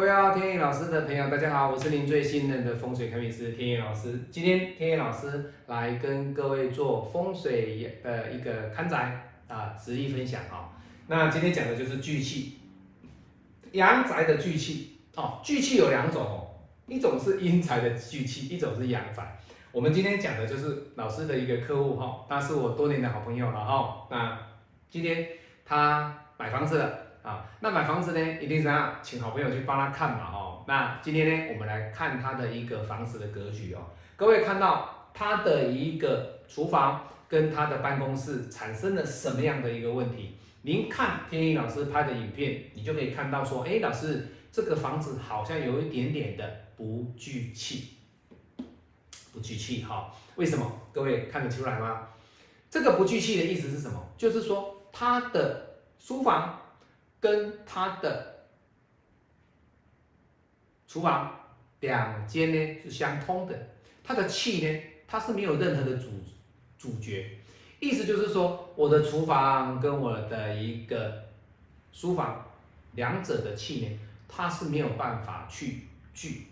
各位，天野老师的朋友，大家好，我是您最信任的风水开运师天野老师。今天天野老师来跟各位做风水的一个看宅啊实例分享啊。那今天讲的就是聚气，阳宅的聚气哦。聚气有两种哦，一种是阴宅的聚气，一种是阳宅。我们今天讲的就是老师的一个客户哈，他是我多年的好朋友了哈。那今天他买房子了。啊，那买房子呢，一定是要请好朋友去帮他看嘛，哦。那今天呢，我们来看他的一个房子的格局哦。各位看到他的一个厨房跟他的办公室产生了什么样的一个问题？您看天一老师拍的影片，你就可以看到说，哎，老师这个房子好像有一点点的不聚气，不聚气哈。为什么？各位看得出来吗？这个不聚气的意思是什么？就是说他的书房。跟他的厨房两间呢是相通的，它的气呢它是没有任何的主主角，意思就是说我的厨房跟我的一个书房两者的气呢它是没有办法去聚。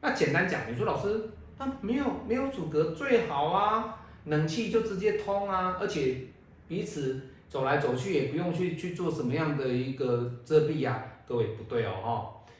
那简单讲，你说老师，那没有没有阻隔最好啊，冷气就直接通啊，而且彼此。走来走去也不用去去做什么样的一个遮蔽呀，各位不对哦哈，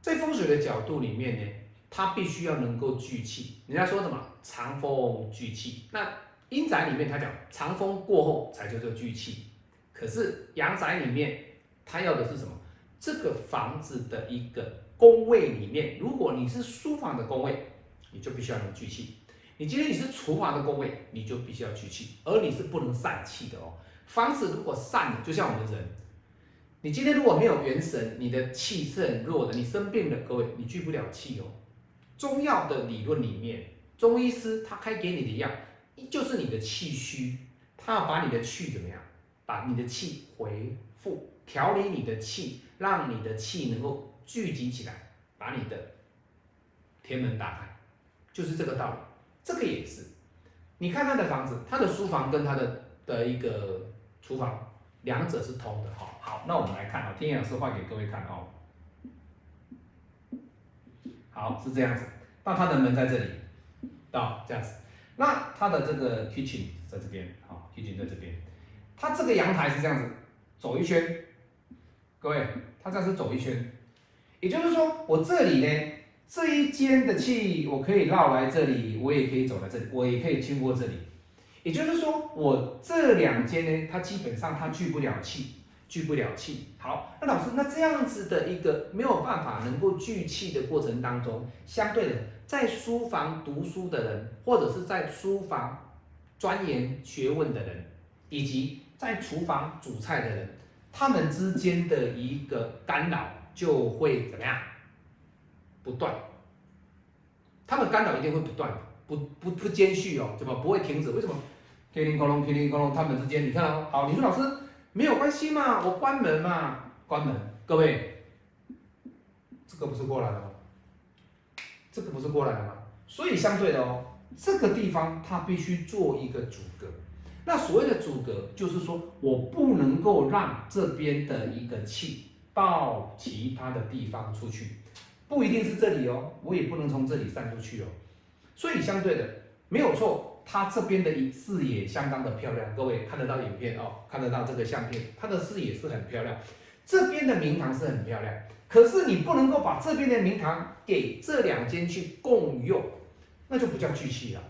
在风水的角度里面呢，它必须要能够聚气。人家说什么长风聚气，那阴宅里面它讲长风过后才叫做聚气，可是阳宅里面它要的是什么？这个房子的一个宫位里面，如果你是书房的宫位，你就必须要能聚气；你今天你是厨房的工位，你就必须要聚气，而你是不能散气的哦。房子如果散了，就像我们人，你今天如果没有元神，你的气是很弱的，你生病了，各位你聚不了气哦。中药的理论里面，中医师他开给你的药，就是你的气虚，他要把你的气怎么样，把你的气回复，调理你的气，让你的气能够聚集起来，把你的天门打开，就是这个道理。这个也是，你看他的房子，他的书房跟他的的一个。厨房两者是通的。哈，好，那我们来看啊，天野老师画给各位看哦。好，是这样子，那它的门在这里，到这样子，那它的这个 kitchen 在这边，好，kitchen 在这边，它这个阳台是这样子，走一圈，各位，它这样是走一圈，也就是说，我这里呢，这一间的气我可以绕来这里，我也可以走来这里，我也可以经过这里。也就是说，我这两间呢，它基本上它聚不了气，聚不了气。好，那老师，那这样子的一个没有办法能够聚气的过程当中，相对的，在书房读书的人，或者是在书房钻研学问的人，以及在厨房煮菜的人，他们之间的一个干扰就会怎么样？不断，他们干扰一定会不断的，不不不间续哦，怎么不会停止？为什么？叮铃咣啷，叮铃咣啷，他们之间，你看哦，好，你说老师没有关系嘛，我关门嘛，关门，各位，这个不是过来了吗？这个不是过来了吗？所以相对的哦，这个地方它必须做一个阻隔。那所谓的阻隔，就是说我不能够让这边的一个气到其他的地方出去，不一定是这里哦，我也不能从这里散出去哦。所以相对的，没有错。它这边的视野相当的漂亮，各位看得到影片哦，看得到这个相片，它的视野是很漂亮。这边的明堂是很漂亮，可是你不能够把这边的明堂给这两间去共用，那就不叫聚气了。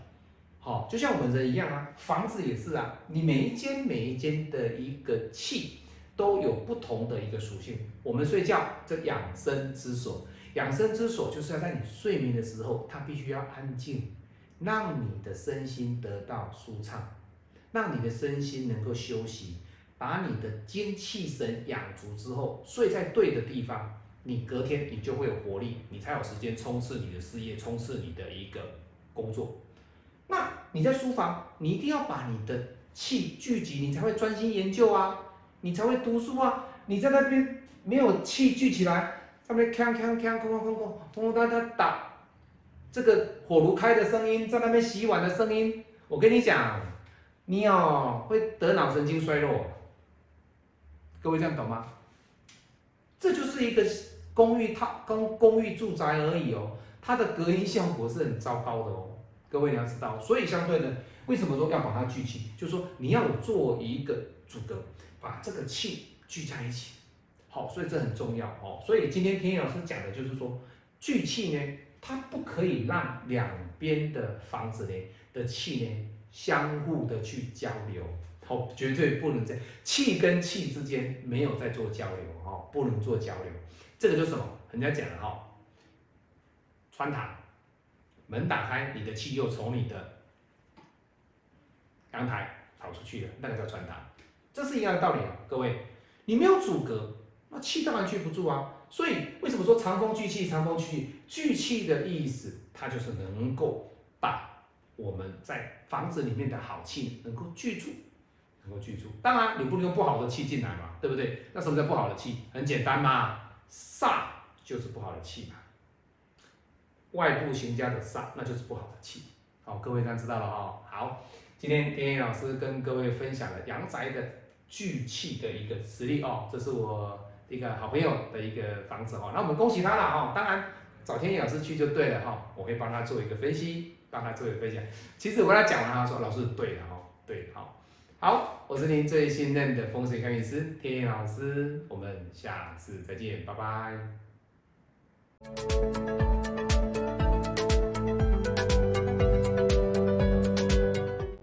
好，就像我们人一样啊，房子也是啊，你每一间每一间的一个气都有不同的一个属性。我们睡觉这养生之所，养生之所就是要在你睡眠的时候，它必须要安静。让你的身心得到舒畅，让你的身心能够休息，把你的精气神养足之后，睡在对的地方，你隔天你就会有活力，你才有时间冲刺你的事业，冲刺你的一个工作。那你在书房，你一定要把你的气聚集，你才会专心研究啊，你才会读书啊。你在那边没有气聚起来，上面锵锵锵，哐哐哐哐，咚咚哒哒打。这个火炉开的声音，在那边洗碗的声音，我跟你讲，你哦会得脑神经衰弱。各位这样懂吗？这就是一个公寓套跟公寓住宅而已哦，它的隔音效果是很糟糕的哦。各位你要知道，所以相对的，为什么说要把它聚气？就是说你要做一个阻隔，把这个气聚在一起。好，所以这很重要哦。所以今天天老师讲的就是说，聚气呢，它不可以让两边的房子呢的气呢相互的去交流。好，绝对不能在气跟气之间没有在做交流哦，不能做交流。这个就是什么？人家讲的哈，穿堂门打开，你的气又从你的阳台跑出去了，那个叫穿堂。这是一样的道理啊，各位，你没有阻隔。那气当然聚不住啊，所以为什么说长风聚气？长风聚气，聚气的意思，它就是能够把我们在房子里面的好气能够聚住，能够聚住。当然，你不能用不好的气进来嘛，对不对？那什么叫不好的气？很简单嘛，煞就是不好的气嘛。外部行家的煞，那就是不好的气。好，各位这样知道了哦。好，今天天野老师跟各位分享了阳宅的聚气的一个实例哦，这是我。一个好朋友的一个房子哈，那我们恭喜他了哈。当然找天野老师去就对了哈，我会帮他做一个分析，帮他做一个分享。其实我跟他讲完，他说老师对的哈，对，好，好，我是您最信任的风水开运师天野老师，我们下次再见，拜拜。